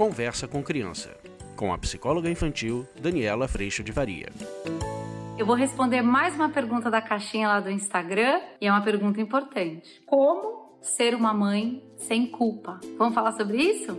Conversa com Criança, com a psicóloga infantil Daniela Freixo de Varia. Eu vou responder mais uma pergunta da caixinha lá do Instagram e é uma pergunta importante. Como ser uma mãe sem culpa? Vamos falar sobre isso?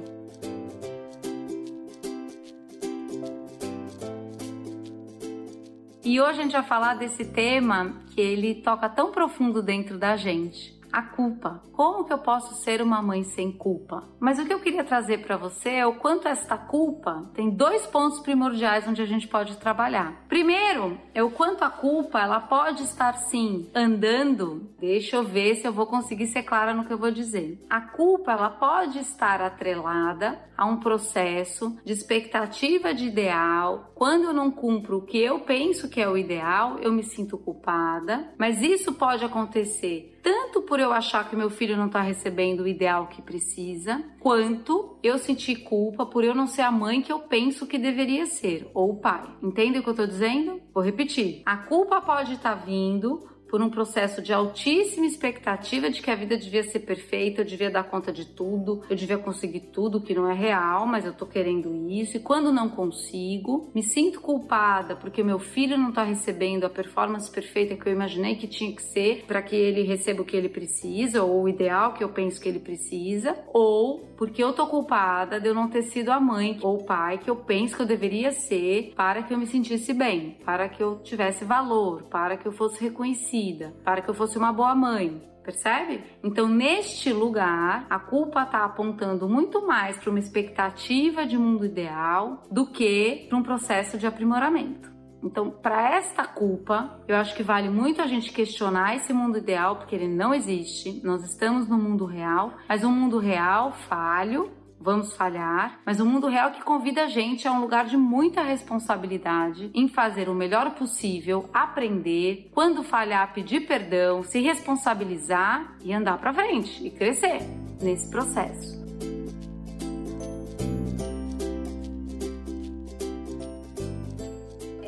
E hoje a gente vai falar desse tema que ele toca tão profundo dentro da gente a culpa. Como que eu posso ser uma mãe sem culpa? Mas o que eu queria trazer para você é o quanto esta culpa tem dois pontos primordiais onde a gente pode trabalhar. Primeiro, é o quanto a culpa ela pode estar sim andando. Deixa eu ver se eu vou conseguir ser clara no que eu vou dizer. A culpa ela pode estar atrelada a um processo de expectativa de ideal. Quando eu não cumpro o que eu penso que é o ideal, eu me sinto culpada. Mas isso pode acontecer tanto por eu achar que meu filho não está recebendo o ideal que precisa, quanto eu sentir culpa por eu não ser a mãe que eu penso que deveria ser, ou o pai. Entende o que eu estou dizendo? Vou repetir. A culpa pode estar tá vindo por um processo de altíssima expectativa de que a vida devia ser perfeita, eu devia dar conta de tudo, eu devia conseguir tudo que não é real, mas eu tô querendo isso. E quando não consigo, me sinto culpada porque meu filho não tá recebendo a performance perfeita que eu imaginei que tinha que ser para que ele receba o que ele precisa ou o ideal que eu penso que ele precisa, ou porque eu tô culpada de eu não ter sido a mãe ou o pai que eu penso que eu deveria ser para que eu me sentisse bem, para que eu tivesse valor, para que eu fosse reconhecida vida, para que eu fosse uma boa mãe. Percebe? Então, neste lugar, a culpa está apontando muito mais para uma expectativa de mundo ideal do que para um processo de aprimoramento. Então, para esta culpa, eu acho que vale muito a gente questionar esse mundo ideal, porque ele não existe. Nós estamos no mundo real, mas um mundo real falho, vamos falhar, mas o mundo real que convida a gente a um lugar de muita responsabilidade em fazer o melhor possível, aprender, quando falhar, pedir perdão, se responsabilizar e andar para frente e crescer nesse processo.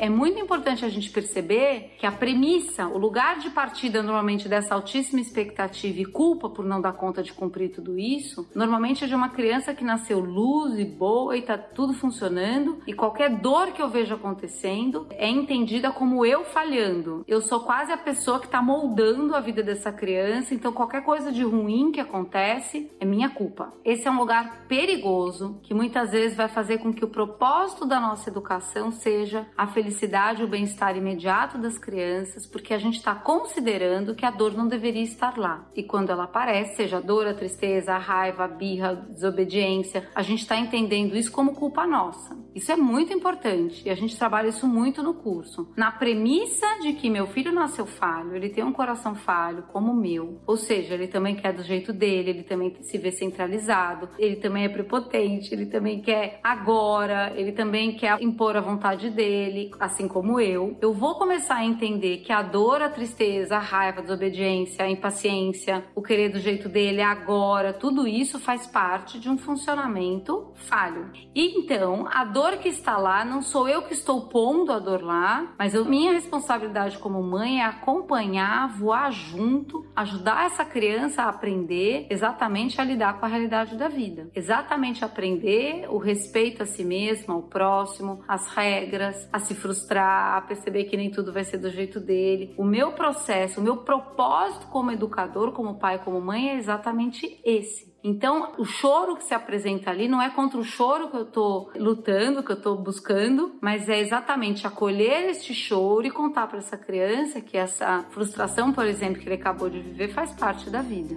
É muito importante a gente perceber que a premissa, o lugar de partida normalmente dessa altíssima expectativa e culpa por não dar conta de cumprir tudo isso, normalmente é de uma criança que nasceu luz e boa e tá tudo funcionando e qualquer dor que eu vejo acontecendo é entendida como eu falhando. Eu sou quase a pessoa que tá moldando a vida dessa criança, então qualquer coisa de ruim que acontece é minha culpa. Esse é um lugar perigoso que muitas vezes vai fazer com que o propósito da nossa educação seja a felicidade felicidade, o bem-estar imediato das crianças, porque a gente está considerando que a dor não deveria estar lá. E quando ela aparece, seja a dor, a tristeza, a raiva, a birra, a desobediência, a gente está entendendo isso como culpa nossa. Isso é muito importante e a gente trabalha isso muito no curso. Na premissa de que meu filho nasceu falho, ele tem um coração falho como o meu, ou seja, ele também quer do jeito dele, ele também se vê centralizado, ele também é prepotente, ele também quer agora, ele também quer impor a vontade dele, assim como eu. Eu vou começar a entender que a dor, a tristeza, a raiva, a desobediência, a impaciência, o querer do jeito dele agora, tudo isso faz parte de um funcionamento falho. E então, a dor dor que está lá, não sou eu que estou pondo a dor lá, mas eu, minha responsabilidade como mãe é acompanhar, voar junto, ajudar essa criança a aprender exatamente a lidar com a realidade da vida. Exatamente aprender o respeito a si mesma, ao próximo, as regras, a se frustrar, a perceber que nem tudo vai ser do jeito dele. O meu processo, o meu propósito como educador, como pai, como mãe é exatamente esse então, o choro que se apresenta ali não é contra o choro que eu tô lutando, que eu tô buscando, mas é exatamente acolher este choro e contar para essa criança que essa frustração, por exemplo, que ele acabou de viver faz parte da vida.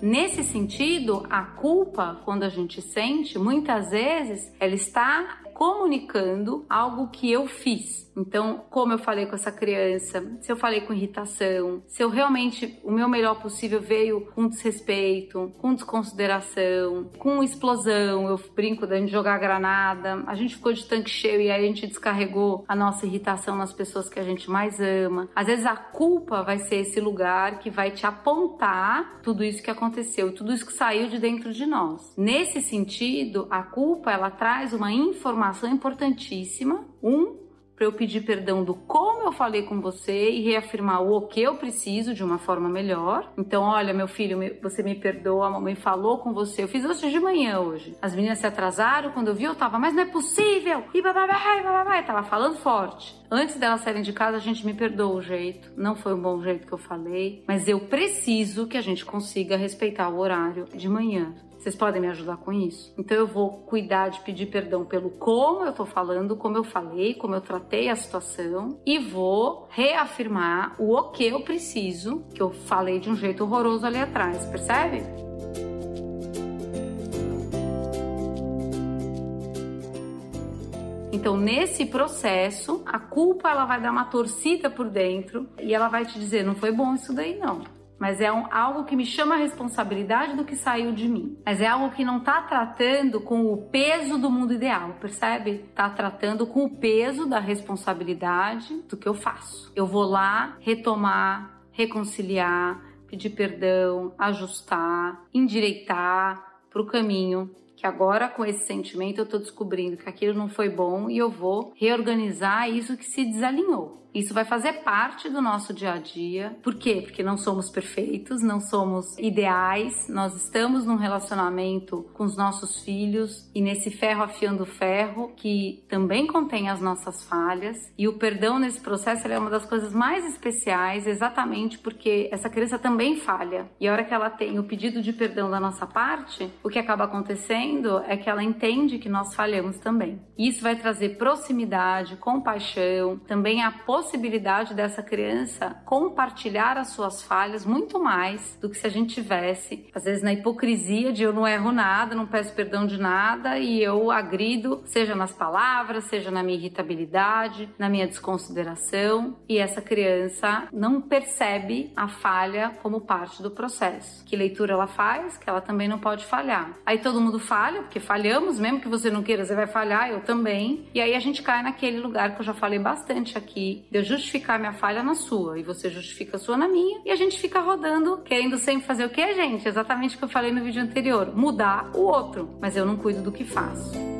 Nesse sentido, a culpa, quando a gente sente, muitas vezes ela está comunicando algo que eu fiz. Então, como eu falei com essa criança, se eu falei com irritação, se eu realmente o meu melhor possível veio com desrespeito, com desconsideração, com explosão, eu brinco da gente jogar granada, a gente ficou de tanque cheio e aí a gente descarregou a nossa irritação nas pessoas que a gente mais ama. Às vezes a culpa vai ser esse lugar que vai te apontar tudo isso que aconteceu, tudo isso que saiu de dentro de nós. Nesse sentido, a culpa ela traz uma informação importantíssima, um para eu pedir perdão do como eu falei com você e reafirmar o que eu preciso de uma forma melhor. Então, olha, meu filho, você me perdoa, a mamãe falou com você. Eu fiz isso de manhã hoje. As meninas se atrasaram, quando eu vi, eu tava, mas não é possível! E bababá, tava falando forte. Antes delas saírem de casa, a gente me perdoa o jeito. Não foi um bom jeito que eu falei, mas eu preciso que a gente consiga respeitar o horário de manhã. Vocês podem me ajudar com isso? Então eu vou cuidar de pedir perdão pelo como eu tô falando, como eu falei, como eu tratei a situação e vou reafirmar o o que eu preciso, que eu falei de um jeito horroroso ali atrás, percebe? Então, nesse processo, a culpa ela vai dar uma torcida por dentro e ela vai te dizer: não foi bom isso daí, não mas é um, algo que me chama a responsabilidade do que saiu de mim. Mas é algo que não está tratando com o peso do mundo ideal, percebe? Está tratando com o peso da responsabilidade do que eu faço. Eu vou lá retomar, reconciliar, pedir perdão, ajustar, endireitar para o caminho que agora com esse sentimento eu estou descobrindo que aquilo não foi bom e eu vou reorganizar isso que se desalinhou. Isso vai fazer parte do nosso dia a dia. Por quê? Porque não somos perfeitos, não somos ideais, nós estamos num relacionamento com os nossos filhos e nesse ferro afiando ferro que também contém as nossas falhas. E o perdão nesse processo é uma das coisas mais especiais, exatamente porque essa criança também falha. E a hora que ela tem o pedido de perdão da nossa parte, o que acaba acontecendo é que ela entende que nós falhamos também. E isso vai trazer proximidade, compaixão, também a possibilidade possibilidade dessa criança compartilhar as suas falhas muito mais do que se a gente tivesse, às vezes, na hipocrisia de eu não erro nada, não peço perdão de nada e eu agrido, seja nas palavras, seja na minha irritabilidade, na minha desconsideração, e essa criança não percebe a falha como parte do processo. Que leitura ela faz? Que ela também não pode falhar. Aí todo mundo falha, porque falhamos, mesmo que você não queira, você vai falhar, eu também. E aí a gente cai naquele lugar que eu já falei bastante aqui, de eu justificar minha falha na sua e você justifica a sua na minha e a gente fica rodando, querendo sempre fazer o que, gente? Exatamente o que eu falei no vídeo anterior: mudar o outro, mas eu não cuido do que faço.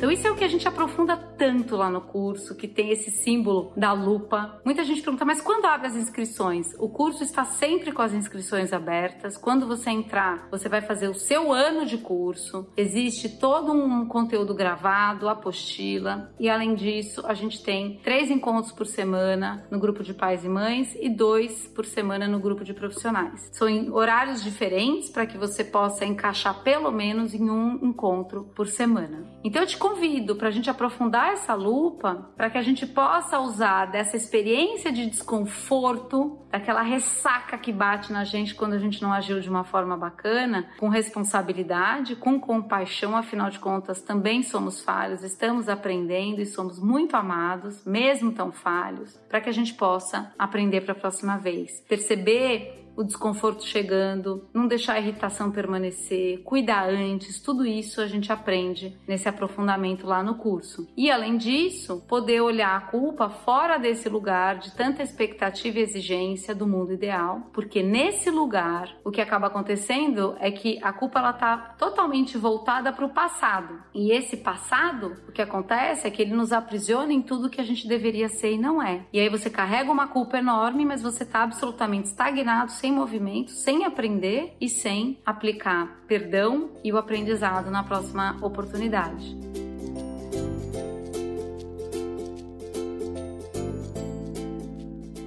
Então isso é o que a gente aprofunda tanto lá no curso, que tem esse símbolo da lupa. Muita gente pergunta, mas quando abre as inscrições? O curso está sempre com as inscrições abertas. Quando você entrar, você vai fazer o seu ano de curso. Existe todo um conteúdo gravado, apostila. E além disso, a gente tem três encontros por semana no grupo de pais e mães e dois por semana no grupo de profissionais. São em horários diferentes para que você possa encaixar pelo menos em um encontro por semana. Então eu te convido para a gente aprofundar essa lupa, para que a gente possa usar dessa experiência de desconforto, daquela ressaca que bate na gente quando a gente não agiu de uma forma bacana, com responsabilidade, com compaixão, afinal de contas também somos falhos, estamos aprendendo e somos muito amados, mesmo tão falhos, para que a gente possa aprender para a próxima vez. Perceber o desconforto chegando, não deixar a irritação permanecer, cuidar antes, tudo isso a gente aprende nesse aprofundamento lá no curso. E além disso, poder olhar a culpa fora desse lugar de tanta expectativa e exigência do mundo ideal, porque nesse lugar o que acaba acontecendo é que a culpa ela tá totalmente voltada para o passado. E esse passado, o que acontece é que ele nos aprisiona em tudo que a gente deveria ser e não é. E aí você carrega uma culpa enorme, mas você está absolutamente estagnado sem movimento, sem aprender e sem aplicar perdão e o aprendizado na próxima oportunidade.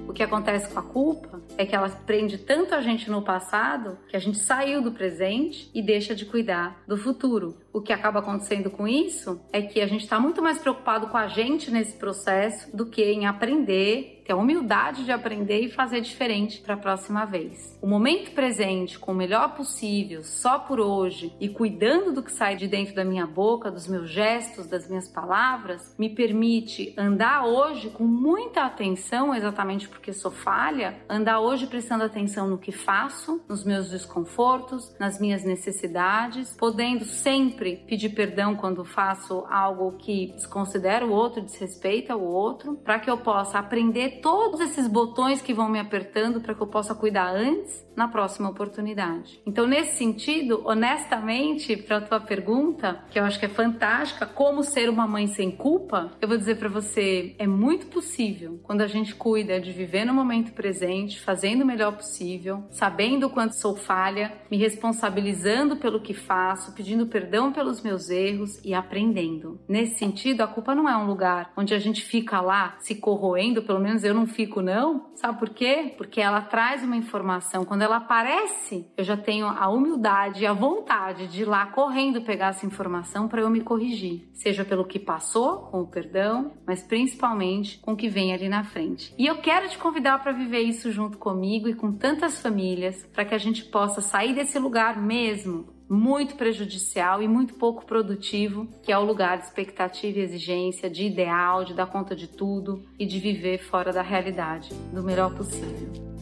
O que acontece com a culpa é que ela prende tanto a gente no passado que a gente saiu do presente e deixa de cuidar do futuro. O que acaba acontecendo com isso é que a gente está muito mais preocupado com a gente nesse processo do que em aprender ter a humildade de aprender e fazer diferente para a próxima vez. O momento presente, com o melhor possível, só por hoje e cuidando do que sai de dentro da minha boca, dos meus gestos, das minhas palavras, me permite andar hoje com muita atenção, exatamente porque sou falha, andar hoje prestando atenção no que faço, nos meus desconfortos, nas minhas necessidades, podendo sempre pedir perdão quando faço algo que desconsidera o outro, desrespeita o outro, para que eu possa aprender todos esses botões que vão me apertando para que eu possa cuidar antes na próxima oportunidade. Então, nesse sentido, honestamente, para a tua pergunta, que eu acho que é fantástica, como ser uma mãe sem culpa, eu vou dizer para você, é muito possível quando a gente cuida de viver no momento presente, fazendo o melhor possível, sabendo o quanto sou falha, me responsabilizando pelo que faço, pedindo perdão pelos meus erros e aprendendo. Nesse sentido, a culpa não é um lugar onde a gente fica lá se corroendo, pelo menos eu não fico não. Sabe por quê? Porque ela traz uma informação quando ela aparece, eu já tenho a humildade e a vontade de ir lá correndo pegar essa informação para eu me corrigir, seja pelo que passou, com o perdão, mas principalmente com o que vem ali na frente. E eu quero te convidar para viver isso junto comigo e com tantas famílias, para que a gente possa sair desse lugar mesmo muito prejudicial e muito pouco produtivo, que é o lugar de expectativa e exigência, de ideal, de dar conta de tudo e de viver fora da realidade do melhor possível.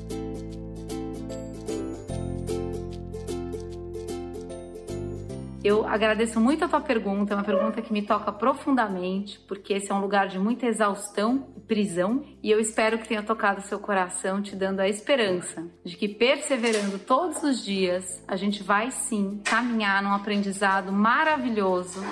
Eu agradeço muito a tua pergunta, é uma pergunta que me toca profundamente, porque esse é um lugar de muita exaustão e prisão, e eu espero que tenha tocado seu coração, te dando a esperança de que perseverando todos os dias, a gente vai sim caminhar num aprendizado maravilhoso,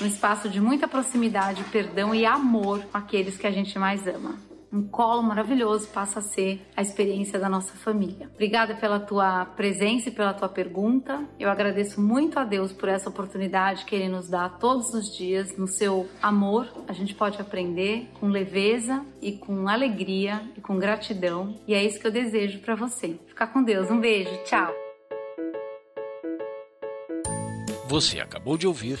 num espaço de muita proximidade, perdão e amor com aqueles que a gente mais ama um colo maravilhoso passa a ser a experiência da nossa família. Obrigada pela tua presença e pela tua pergunta. Eu agradeço muito a Deus por essa oportunidade que Ele nos dá todos os dias. No seu amor, a gente pode aprender com leveza e com alegria e com gratidão. E é isso que eu desejo para você. Ficar com Deus. Um beijo. Tchau. Você acabou de ouvir